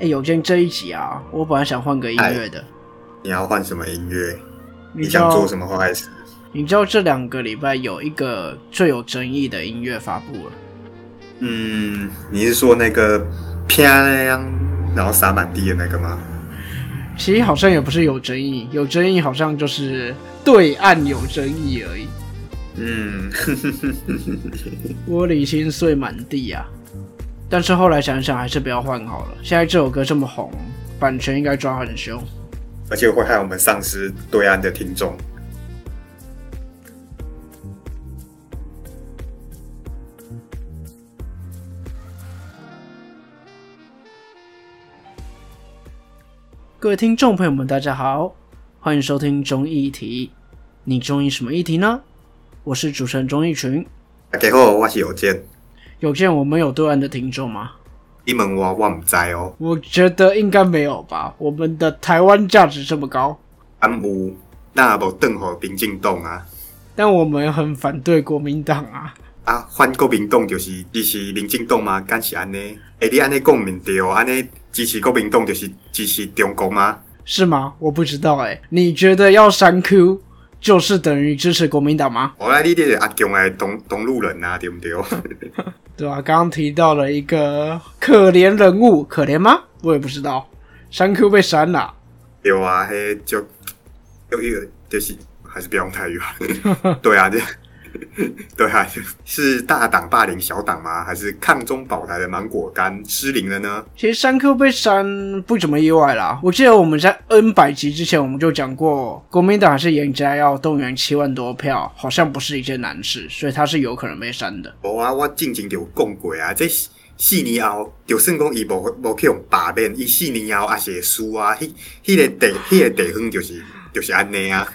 哎，有件这一集啊，我本来想换个音乐的。你要换什么音乐？你你想做什么坏事？你知道这两个礼拜有一个最有争议的音乐发布了。嗯，你是说那个啪亮，然后洒满地的那个吗？其实好像也不是有争议，有争议好像就是对岸有争议而已。嗯，玻璃心碎满地啊！但是后来想想，还是不要换好了。现在这首歌这么红，版权应该抓很凶。而且会害我们丧失对岸的听众。各位听众朋友们，大家好，欢迎收听中议题。你中意什么议题呢？我是主持人钟义群。大家好，我是有健。有见我们有对岸的听众吗？你问我，我唔知哦。我觉得应该没有吧。我们的台湾价值这么高，安有，那无邓和民进党啊？但我们很反对国民党啊。啊，反国民党就是支持民进党吗？敢是安尼？哎，你安尼讲唔对哦，安尼支持国民党就是支持中国吗？是吗？我不知道哎、你觉得要删 Q 就是等于支持国民党吗？我来你这是阿强来东东路人啊，对不对？对啊、刚刚提到了一个可怜人物，可怜吗？我也不知道，删 Q 被删了。有啊，嘿，就有一个就是还是不要用台语啊。对啊，这 对啊，是大党霸凌小党吗？还是抗中保台的芒果干失灵了呢？其实三 Q 被删不怎么意外啦。我记得我们在 N 百集之前我们就讲过，国民党还是严家要动员七万多票，好像不是一件难事，所以他是有可能被删的。无啊，我进前就有讲过啊，这四年后，就算讲伊无无去用罢免，伊四年后也是会输啊。迄迄、个地，迄、个地方就是就是安尼啊。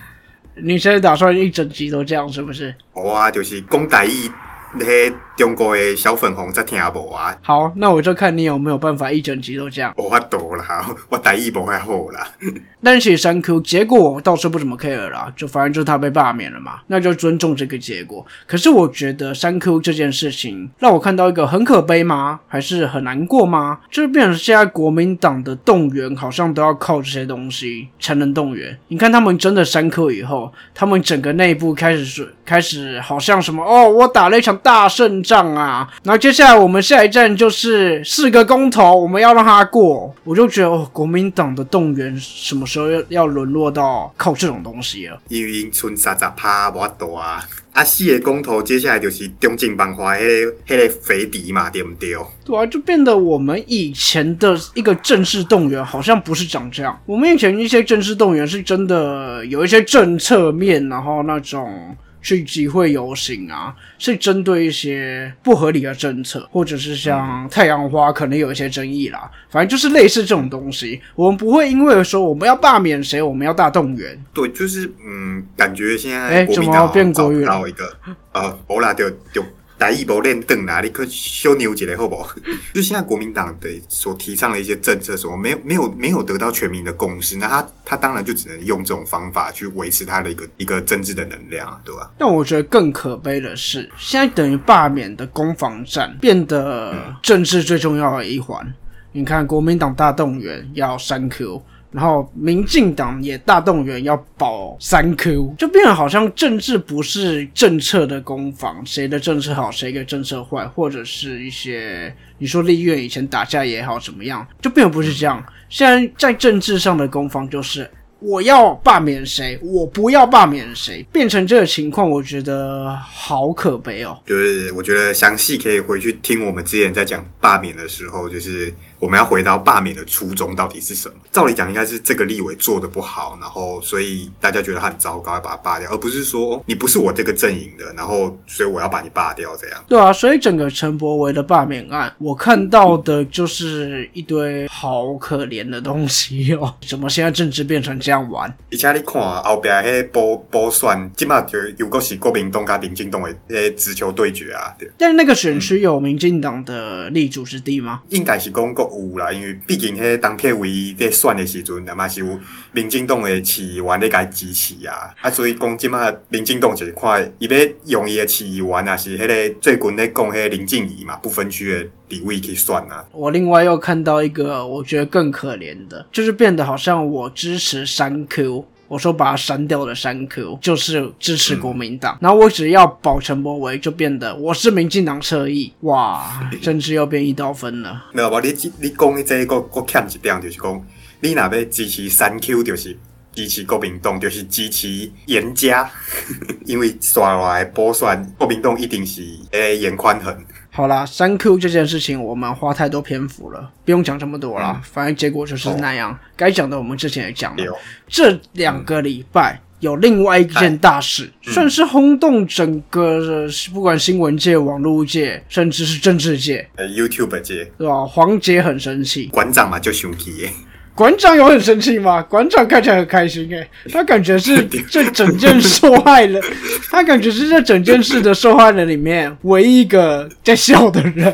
你现在打算一整集都这样是不是？哦啊，就是讲台语，迄中国的小粉红在听无啊。好，那我就看你有没有办法一整集都这样。无法度啦，我台语无遐好啦。但是其实删 Q 结果我倒是不怎么 care 啦，就反正就是他被罢免了嘛，那就尊重这个结果。可是我觉得三 Q 这件事情让我看到一个很可悲吗？还是很难过吗？就是变成现在国民党的动员好像都要靠这些东西才能动员。你看他们真的三 Q 以后，他们整个内部开始是开始好像什么哦，我打了一场大胜仗啊，然后接下来我们下一站就是四个公投，我们要让他过。我就觉得哦，国民党的动员什么时候要要沦落到靠这种东西了？因为因剩三十趴无法度啊。啊，四个公投，接下来就是中正万华迄、个迄、个肥敌嘛，对不对？对啊，就变得我们以前的一个正式动员好像不是长这样。我们以前一些正式动员是真的有一些政策面，然后那种去集会游行啊，是针对一些不合理的政策，或者是像太阳花可能有一些争议啦。反正就是类似这种东西，我们不会因为说我们要罢免谁，我们要大动员。对，就是嗯，感觉现哎在国民怎么变国语了一个呃，欧啦，就就台语无练凳啦，你可修牛一下好不好？就现在国民党的所提倡的一些政策，什么没有没有没有得到全民的共识，那他他当然就只能用这种方法去维持他的一个一个政治的能量，对吧？但我觉得更可悲的是，现在等于罢免的攻防战变得政治最重要的一环。你看，国民党大动员要删 Q，然后民进党也大动员要保三 Q，就变得好像政治不是政策的攻防，谁的政策好，谁的政策坏，或者是一些你说立院以前打架也好怎么样，就变得不是这样。现在在政治上的攻防就是我要罢免谁，我不要罢免谁，变成这个情况，我觉得好可悲哦。就是我觉得详细可以回去听我们之前在讲罢免的时候，就是我们要回到罢免的初衷到底是什么。照理讲，应该是这个立委做的不好，然后所以大家觉得他很糟糕，要把他罢掉，而不是说哦你不是我这个阵营的，然后所以我要把你罢掉这样。对啊，所以整个陈柏维的罢免案，我看到的就是一堆好可怜的东西哦。怎么现在政治变成这样玩？而且你看后边迄波波选，即马就又果是国民党跟民进党的迄直球对决啊，对，但那个选区有民进党的立主之地吗？应该是讲国有啦，因为毕竟迄当片唯一在选的时阵，嘛是有民进党的市议员咧甲支持啊，啊，所以讲即马民进党就是看伊要用伊的市议员啊，是迄个最近咧讲迄林静怡嘛，不分区的地位去选啊。我另外又看到一个，我觉得更可怜的，就是变得好像我支持三 Q。我说把它删掉的删 Q 就是支持国民党，然后我只要保陈柏维就变得我是民进党侧翼，哇，政治又变一刀分了。没有吧？你你讲的这个我欠一点，就是讲你那边支持三 Q，就是支持国民党，就是支持严家，因为刷来补选，国民党一定是诶严宽恒。好啦，三 Q 这件事情我们花太多篇幅了，不用讲这么多了。反正结果就是那样，该讲的我们之前也讲了。这两个礼拜有另外一件大事，算是轰动整个不管新闻界、网络界，甚至是政治界、呃 YouTube 界，对吧？黄杰很生气，馆长嘛就生气耶。馆长有很生气吗？馆长看起来很开心诶，他感觉是这整件受害人，他感觉是这整件事的受害人里面唯一一个在笑的人，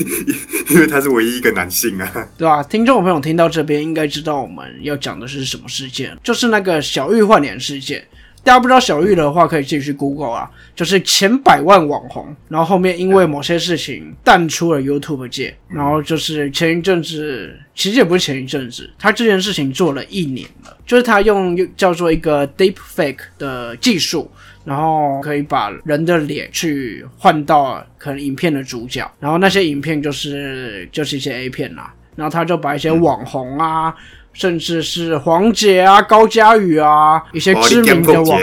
因为他是唯一一个男性啊，对吧？听众朋友听到这边应该知道我们要讲的是什么事件，就是那个小玉换脸事件。大家不知道小玉的话，可以继续 Google 啊，就是前百万网红，然后后面因为某些事情淡出了 YouTube 界，然后就是前一阵子，其实也不是前一阵子，他这件事情做了一年了，就是他用叫做一个 Deep Fake 的技术，然后可以把人的脸去换到可能影片的主角，然后那些影片就是就是一些 A 片啦，然后他就把一些网红啊。甚至是黄姐啊、高佳宇啊，一些知名的网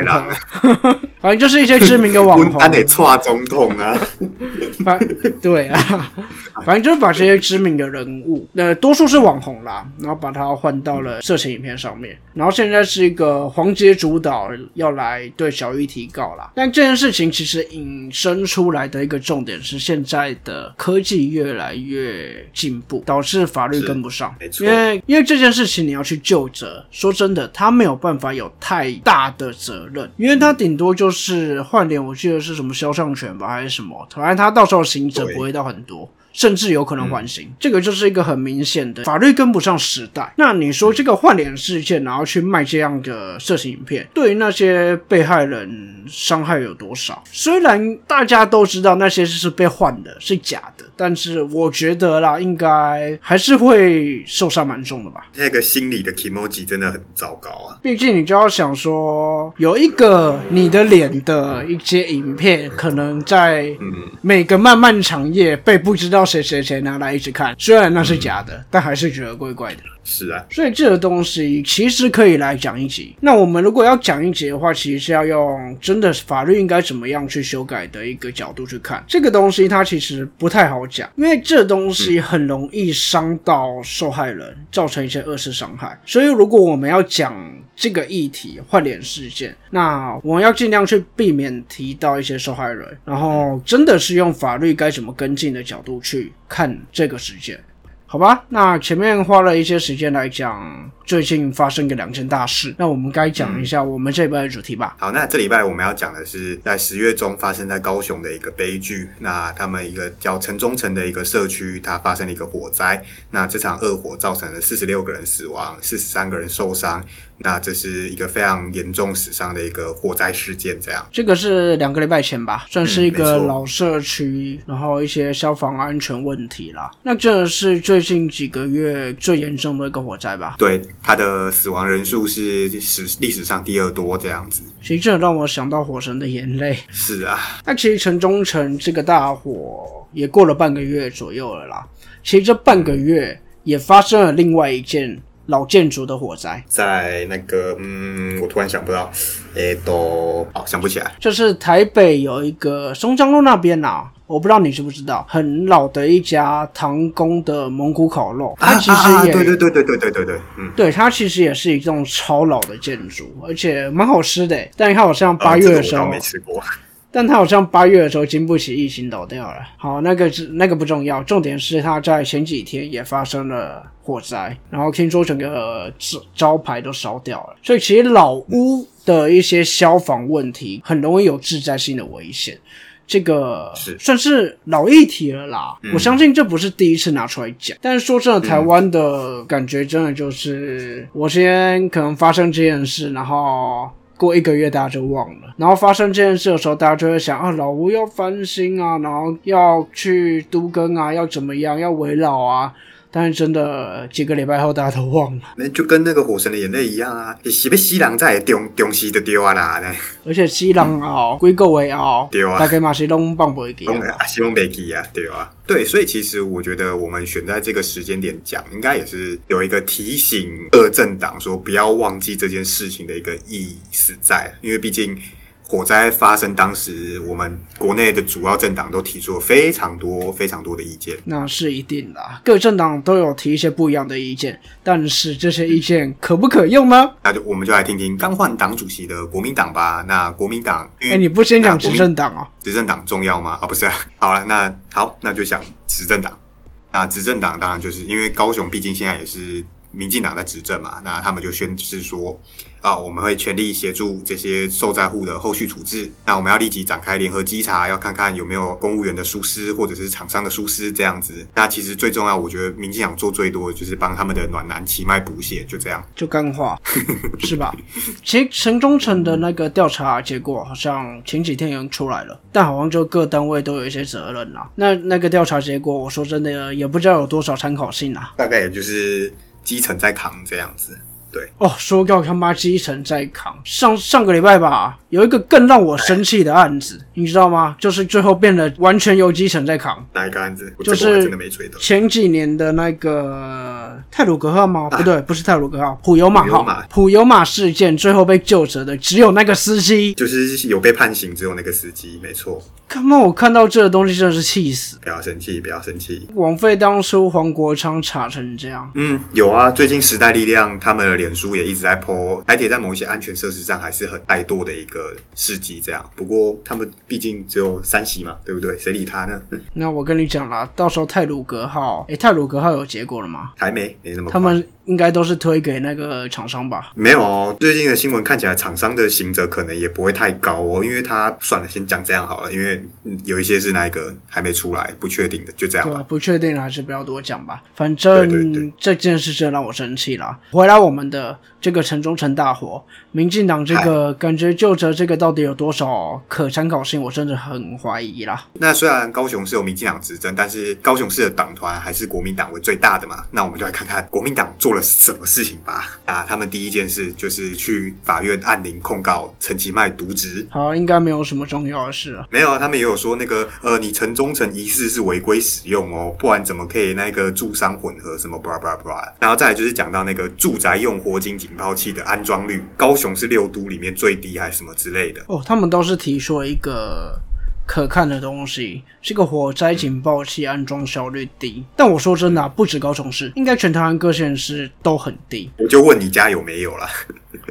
红，反正就是一些知名的网红。他得错总统啊，反对啊，反正就是把这些知名的人物，那多数是网红啦，然后把它换到了色情影片上面。然后现在是一个黄杰主导要来对小玉提告啦。但这件事情其实引申出来的一个重点是，现在的科技越来越进步，导致法律跟不上。因为因为这件事情。你要去就责，说真的，他没有办法有太大的责任，因为他顶多就是换脸，我记得是什么肖像权吧，还是什么，反正他到时候行者不会到很多。甚至有可能缓刑，这个就是一个很明显的法律跟不上时代。那你说这个换脸事件，然后去卖这样的色情影片，对于那些被害人伤害有多少？虽然大家都知道那些是被换的，是假的，但是我觉得啦，应该还是会受伤蛮重的吧。那个心理的 emoji 真的很糟糕啊！毕竟你就要想说，有一个你的脸的一些影片，可能在每个漫漫长夜被不知道。谁谁谁拿来一直看，虽然那是假的，但还是觉得怪怪的。是啊，所以这个东西其实可以来讲一集。那我们如果要讲一集的话，其实是要用真的法律应该怎么样去修改的一个角度去看这个东西。它其实不太好讲，因为这东西很容易伤到受害人，造成一些二次伤害。所以如果我们要讲这个议题换脸事件，那我们要尽量去避免提到一些受害人，然后真的是用法律该怎么跟进的角度去看这个事件。好吧，那前面花了一些时间来讲最近发生个两件大事，那我们该讲一下我们这礼拜的主题吧。好，那这礼拜我们要讲的是在十月中发生在高雄的一个悲剧。那他们一个叫城中城的一个社区，它发生了一个火灾。那这场恶火造成了四十六个人死亡，四十三个人受伤。那这是一个非常严重死伤的一个火灾事件，这样。这个是两个礼拜前吧，算是一个老社区，然后一些消防安全问题啦。那这是最近几个月最严重的一个火灾吧？对，它的死亡人数是史历史上第二多这样子。其实这让我想到《火神的眼泪》。是啊，那其实城中城这个大火也过了半个月左右了啦。其实这半个月也发生了另外一件。老建筑的火灾，在那个嗯，我突然想不到，诶，都哦想不起来。就是台北有一个松江路那边呐，我不知道你知不知道，很老的一家唐宫的蒙古烤肉，它其实也对对对对对对对对，嗯，对，它其实也是一栋超老的建筑，而且蛮好吃的，但它好像八月的时候没吃过。但它好像八月的时候经不起疫情倒掉了。好，那个是那个不重要，重点是它在前几天也发生了火灾，然后听说整个招招牌都烧掉了。所以其实老屋的一些消防问题很容易有致灾性的危险。这个是算是老议题了啦。嗯我相信这不是第一次拿出来讲，但是说真的，台湾的感觉真的就是，我先可能发生这件事，然后。过一个月大家就忘了，然后发生这件事的时候，大家就会想啊，老吴要翻新啊，然后要去都更啊，要怎么样，要围绕啊。但是真的几个礼拜后，大家都忘了。那就跟那个《火神的眼泪》一样啊，你是被西郎在中中西就丢啊啦，呢而且西人后几个月哦，对啊大概嘛是拢放不记东啊。啊，希望没记啊，对啊，对，所以其实我觉得我们选在这个时间点讲，应该也是有一个提醒二政党说不要忘记这件事情的一个意思在，因为毕竟。火灾发生当时，我们国内的主要政党都提出了非常多、非常多的意见。那是一定的啊，各政党都有提一些不一样的意见，但是这些意见可不可用呢？那就我们就来听听刚换党主席的国民党吧。那国民党，因哎、为你不先讲执政党哦？执政党重要吗？啊，不是、啊。好了，那好，那就讲执政党。那执政党当然就是因为高雄毕竟现在也是民进党在执政嘛，那他们就宣誓说，啊，我们会全力协助这些受灾户的后续处置。那我们要立即展开联合稽查，要看看有没有公务员的疏失或者是厂商的疏失这样子。那其实最重要，我觉得民进党做最多的就是帮他们的暖男奇脉补血，就这样。就干话是吧？其实 城中城的那个调查结果好像前几天已经出来了，但好像就各单位都有一些责任啦。那那个调查结果，我说真的也不知道有多少参考性啊。大概也就是基层在扛这样子。对，哦，说到他妈基层在扛，上上个礼拜吧，有一个更让我生气的案子，你知道吗？就是最后变得完全由基层在扛。哪一个案子？我就是真的没追到。前几年的那个泰鲁格号吗？不对，不是泰鲁格号，普悠马号普悠玛。普悠玛事件最后被救责的只有那个司机。就是有被判刑，只有那个司机，没错。他妈，我看到这个东西真的是气死！不要生气，不要生气。枉费当初黄国昌查成这样。嗯，有啊，最近时代力量他们的脸书也一直在 po 台铁在某一些安全设施上还是很怠惰的一个事迹，这样。不过他们毕竟只有三席嘛，对不对？谁理他呢？那我跟你讲啦，到时候泰鲁格号，诶，泰鲁格号有结果了吗？还没，没那么快。他们应该都是推给那个厂商吧？没有哦，最近的新闻看起来厂商的行者可能也不会太高哦，因为他算了，先讲这样好了，因为嗯有一些是那个还没出来，不确定的，就这样吧。不确定还是不要多讲吧。反正对这件事真的让我生气了。回来我们的这个城中城大火，民进党这个感觉就着这个到底有多少可参考性，我真的很怀疑啦。那虽然高雄是有民进党执政，但是高雄市的党团还是国民党为最大的嘛。那我们就来看看国民党做了什么事情吧。啊，他们第一件事就是去法院按铃控告陈其迈渎职。好，应该没有什么重要的事了。没有啊，他们也有说那个呃，你城中城疑似是违规使用哦，不然怎么可以那个住商混合什么 blah blah blah。然后再来就是讲到那个住宅用火警警报器的安装率，高雄是六都里面最低还是什么之类的。哦，他们倒是提出了一个可看的东西，这个火灾警报器安装效率低。但我说真的、啊，不止高雄市，应该全台湾各县市都很低。我就问你家有没有啦？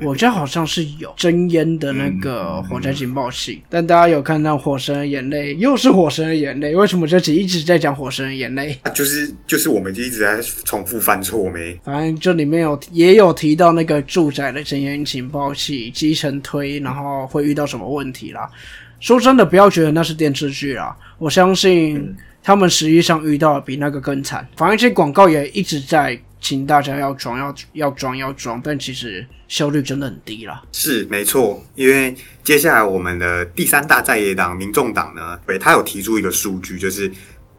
我家好像是有真烟的那个火灾警报器，但大家有看到《火神的眼泪》，又是《火神的眼泪》，为什么这集一直在讲《火神的眼泪》？啊就是就是我们就一直在重复犯错没？反正这里面有也有提到那个住宅的真烟警报器基层推，然后会遇到什么问题啦。说真的，不要觉得那是电视剧啦，我相信他们实际上遇到的比那个更惨。反正这些广告也一直在请大家要装、要要装、要装，但其实效率真的很低啦。是没错，因为接下来我们的第三大在野党民众党呢，对，他有提出一个数据，就是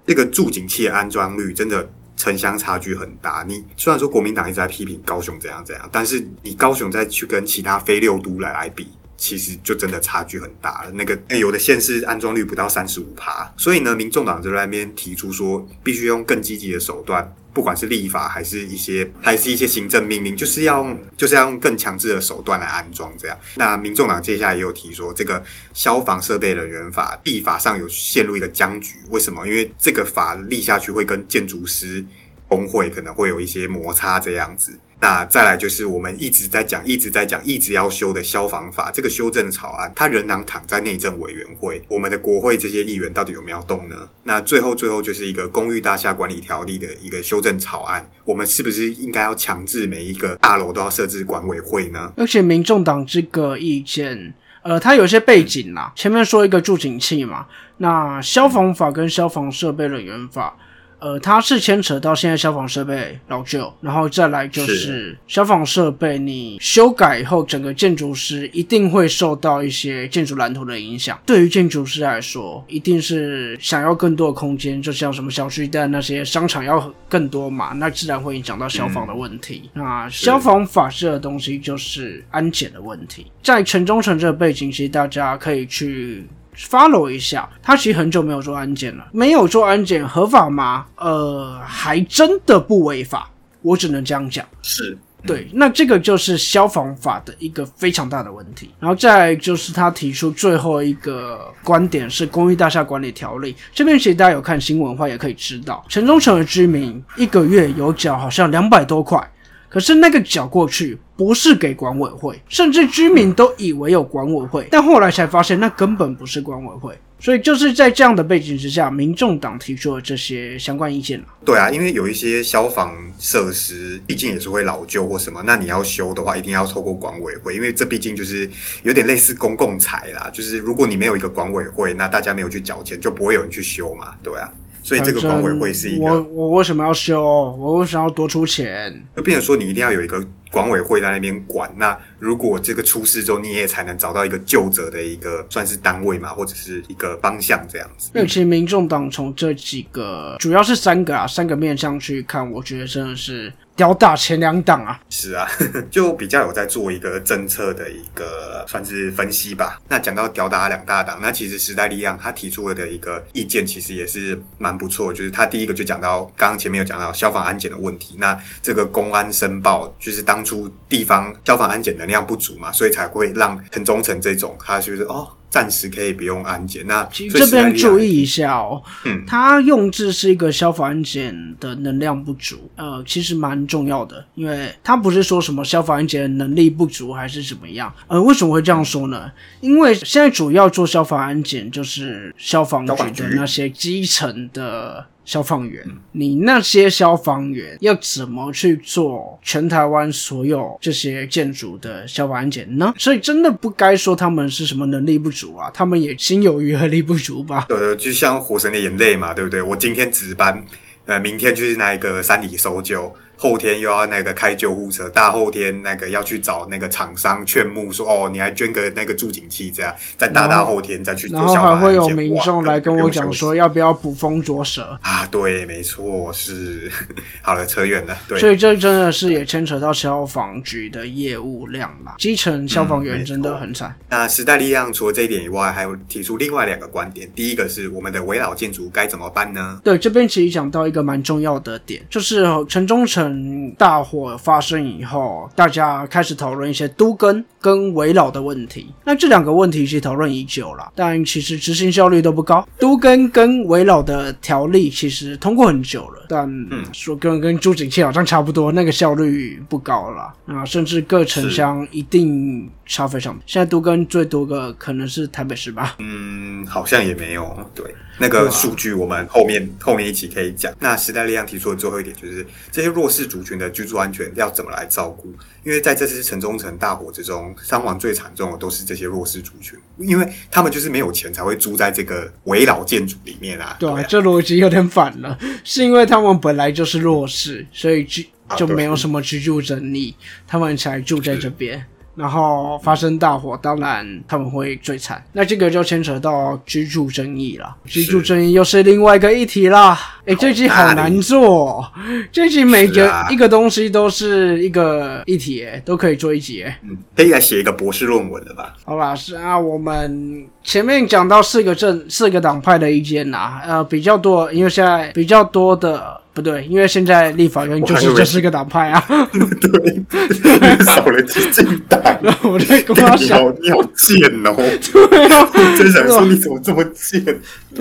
这个助警器的安装率真的城乡差距很大。你虽然说国民党一直在批评高雄怎样怎样，但是你高雄再去跟其他非六都来来比。其实就真的差距很大了。那个有的县市安装率不到三十五趴，所以呢，民众党就在那边提出说，必须用更积极的手段，不管是立法还是一些还是一些行政命令，就是要用就是要用更强制的手段来安装这样。那民众党接下来也有提说，这个消防设备人员法立法上有陷入一个僵局，为什么？因为这个法立下去会跟建筑师工会可能会有一些摩擦这样子。那再来就是我们一直在讲、一直在讲、一直要修的消防法这个修正草案，它仍然躺在内政委员会。我们的国会这些议员到底有没有动呢？那最后最后就是一个公寓大厦管理条例的一个修正草案，我们是不是应该要强制每一个大楼都要设置管委会呢？而且民众党这个意见，呃，它有些背景啦。前面说一个助警器嘛，那消防法跟消防设备人员法。呃，它是牵扯到现在消防设备老旧，然后再来就是消防设备你修改以后，整个建筑师一定会受到一些建筑蓝图的影响。对于建筑师来说，一定是想要更多的空间，就像什么小区的那些商场要更多嘛，那自然会影响到消防的问题。那消防法这个东西就是安检的问题，在城中城这个背景，其实大家可以去。Follow 一下，他其实很久没有做安检了。没有做安检合法吗？呃，还真的不违法，我只能这样讲。是对，那这个就是消防法的一个非常大的问题。然后再就是他提出最后一个观点是公寓大厦管理条例。这边其实大家有看新闻的话，也可以知道，城中城的居民一个月有缴好像两百多块，可是那个缴过去。不是给管委会，甚至居民都以为有管委会，但后来才发现那根本不是管委会。所以就是在这样的背景之下，民众党提出了这些相关意见对啊，因为有一些消防设施毕竟也是会老旧或什么，那你要修的话，一定要透过管委会，因为这毕竟就是有点类似公共财啦。就是如果你没有一个管委会，那大家没有去缴钱，就不会有人去修嘛，对啊。所以这个管委会是一个，我我为什么要修？我为什么要多出钱？就变成说你一定要有一个管委会在那边管。那如果这个出事之后，你也才能找到一个救责的一个算是单位嘛，或者是一个方向这样子。那其实民众党从这几个主要是三个啊，三个面向去看，我觉得真的是。吊打前两档啊，是啊，就比较有在做一个政策的一个算是分析吧。那讲到吊打两大党，那其实时代力量他提出了的一个意见，其实也是蛮不错。就是他第一个就讲到，刚刚前面有讲到消防安检的问题。那这个公安申报，就是当初地方消防安检能量不足嘛，所以才会让很忠诚这种，他就是哦。暂时可以不用安检。那这边注意一下哦，嗯，它用字是一个消防安检的能量不足，呃，其实蛮重要的，因为它不是说什么消防安检能力不足还是怎么样。呃，为什么会这样说呢？因为现在主要做消防安检就是消防局的那些基层的。消防员，你那些消防员要怎么去做全台湾所有这些建筑的消防安检呢？所以真的不该说他们是什么能力不足啊，他们也心有余而力不足吧？对，就像《火神的眼泪》嘛，对不对？我今天值班，呃，明天就是那一个山里搜救。后天又要那个开救护车，大后天那个要去找那个厂商劝募说哦，你还捐个那个助警器这样，在大大后天再去。然后还会有民众来跟我讲说要不要捕风捉蛇啊？对，没错，是 好了，扯远了。对，所以这真的是也牵扯到消防局的业务量啦，基层消防员真的很惨。那时代力量除了这一点以外，还有提出另外两个观点。第一个是我们的围老建筑该怎么办呢？对，这边其实讲到一个蛮重要的点，就是城中城。大火发生以后，大家开始讨论一些都根跟围老的问题。那这两个问题其实讨论已久了，但其实执行效率都不高。都根跟围老的条例其实通过很久了，但说跟跟朱景庆好像差不多，那个效率不高了啊，甚至各城乡一定差非常。现在都跟最多个可能是台北市吧？嗯，好像也没有。对。那个数据我们后面后面一起可以讲。那时代力量提出的最后一点就是，这些弱势族群的居住安全要怎么来照顾？因为在这次城中城大火之中，伤亡最惨重的都是这些弱势族群，因为他们就是没有钱才会住在这个围老建筑里面啊。对，这逻辑有点反了，是因为他们本来就是弱势，所以居就没有什么居住能力，他们才住在这边。然后发生大火，当然他们会最惨。那这个就牵扯到居住争议了，居住争议又是另外一个议题啦。哎，这集好难做，这集每个一个东西都是一个议题，哎，都可以做一集，嗯，可以来写一个博士论文的吧？好吧，是啊，我们前面讲到四个政四个党派的意见呐，呃，比较多，因为现在比较多的。不对，因为现在立法院就是这是个党派啊。对，少了激进党。我在跟他讲，你好贱哦！对啊，真想说你怎么这么贱？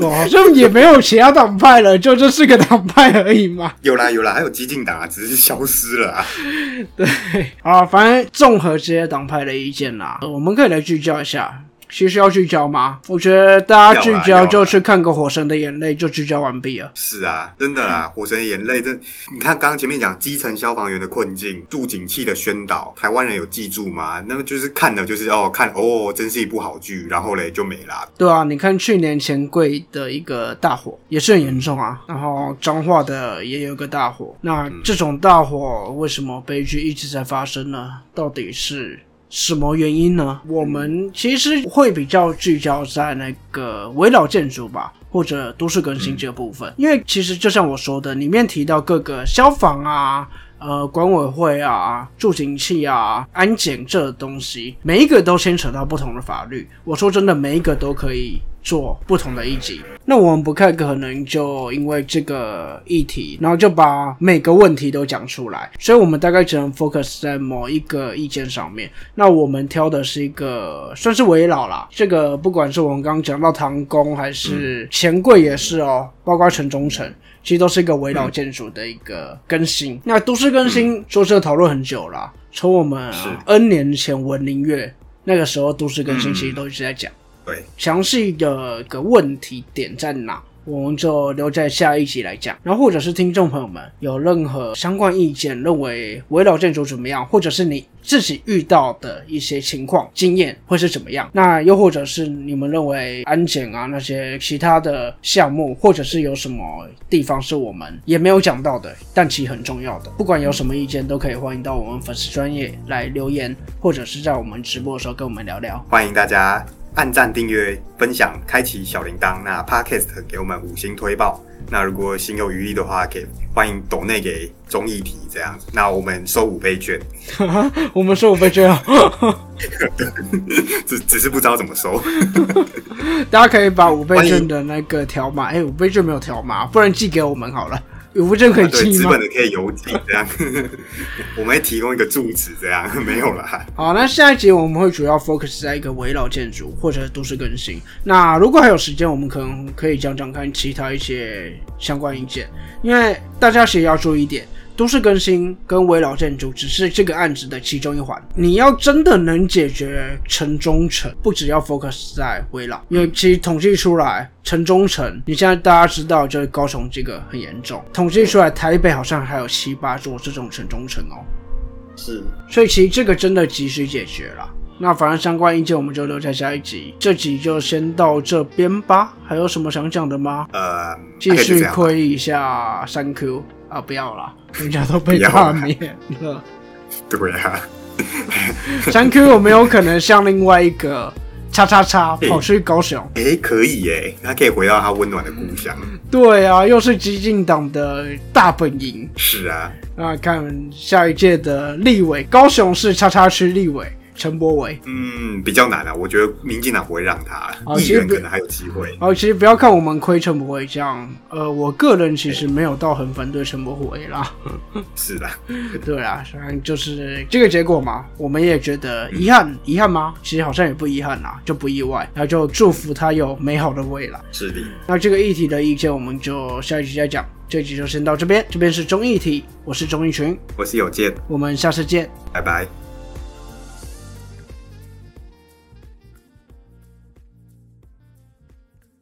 好像也没有其他党派了，就这是个党派而已嘛。有啦有啦，还有激进党啊，只是消失了啊。对，啊，反正综合这些党派的意见啦，我们可以来聚焦一下。其实要聚焦吗？我觉得大家聚焦就去看个《火神的眼泪》，就聚焦完毕了。是啊，真的啊，火神的眼泪，这你看刚刚前面讲基层消防员的困境、助警器的宣导，台湾人有记住吗？那么就是看的就是哦，看哦，真是一部好剧，然后嘞就没啦。对啊，你看去年钱柜的一个大火也是很严重啊，然后彰化的也有个大火，那这种大火为什么悲剧一直在发生呢？到底是什么原因呢？我们其实会比较聚焦在那个围绕建筑吧。或者都市更新这个部分，因为其实就像我说的，里面提到各个消防啊、呃管委会啊、助行器啊、安检这东西，每一个都牵扯到不同的法律。我说真的，每一个都可以做不同的一集。那我们不太可能就因为这个议题，然后就把每个问题都讲出来，所以我们大概只能 focus 在某一个意见上面。那我们挑的是一个算是围绕啦，这个不管是我们刚刚讲到唐宫还是钱柜也是哦，包括城中城。其实都是一个围绕建筑的一个更新。那都市更新，说这个讨论很久了，从我们 N 年前文林月那个时候，都市更新其实都一直在讲。对，详细的个问题点在哪，我们就留在下一集来讲。然后或者是听众朋友们有任何相关意见，认为围绕建筑怎么样，或者是你自己遇到的一些情况经验会是怎么样？那又或者是你们认为安检啊那些其他的项目，或者是有什么地方是我们也没有讲到的，但其实很重要的。不管有什么意见，都可以欢迎到我们粉丝专业来留言，或者是在我们直播的时候跟我们聊聊。欢迎大家按赞、订阅、分享、开启小铃铛。那 Podcast 给我们五星推爆。那如果心有余力的话，可以欢迎抖内给综艺题这样子。那我们收五倍券，我们收五倍券啊。只只是不知道怎么收。大家可以把五倍券的那个条码，哎、五倍券没有条码，不然寄给我们好了。五倍券可以对，寄吗资本？的可以邮寄这样。我们会提供一个住址这样，没有啦。好，那下一集我们会主要 focus 在一个围绕建筑或者都市更新。那如果还有时间，我们可能可以讲讲看其他一些相关意见，因为大家其实要注意一点。都市更新跟围绕建筑只是这个案子的其中一环。你要真的能解决城中城，不只要 focus 在围绕，因为其实统计出来，城中城，你现在大家知道，就是高雄这个很严重，统计出来台北好像还有七八座这种城中城哦。是，所以其实这个真的及时解决了。那反正相关意见我们就留在下一集，这集就先到这边吧。还有什么想讲的吗？呃，继续亏一下三 Q 啊，不要啦，人家都被不要罢啦免了。对啊，三 Q 有没有可能像另外一个叉叉叉跑去高雄？诶，可以耶，他可以回到他温暖的故乡。对啊，又是激进党的大本营。是啊，那看下一届的立委，高雄市叉叉区立委陈柏伟。嗯，比较难啊，我觉得民进党不会让他，议哦其实不员可能还有机会。哦，其实不要看我们亏陈柏伟这样，呃，我个人其实没有到很反对陈柏伟啦。是的，对啊，反正就是这个结果嘛，我们也觉得遗憾，遗憾吗？其实好像也不遗憾啦，就不意外，然后就祝福他有美好的未来。是的，那这个议题的意见，我们就下一集再讲。这一集就先到这边，这边是中议题，我是钟义群，我是有健，我们下次见。拜拜。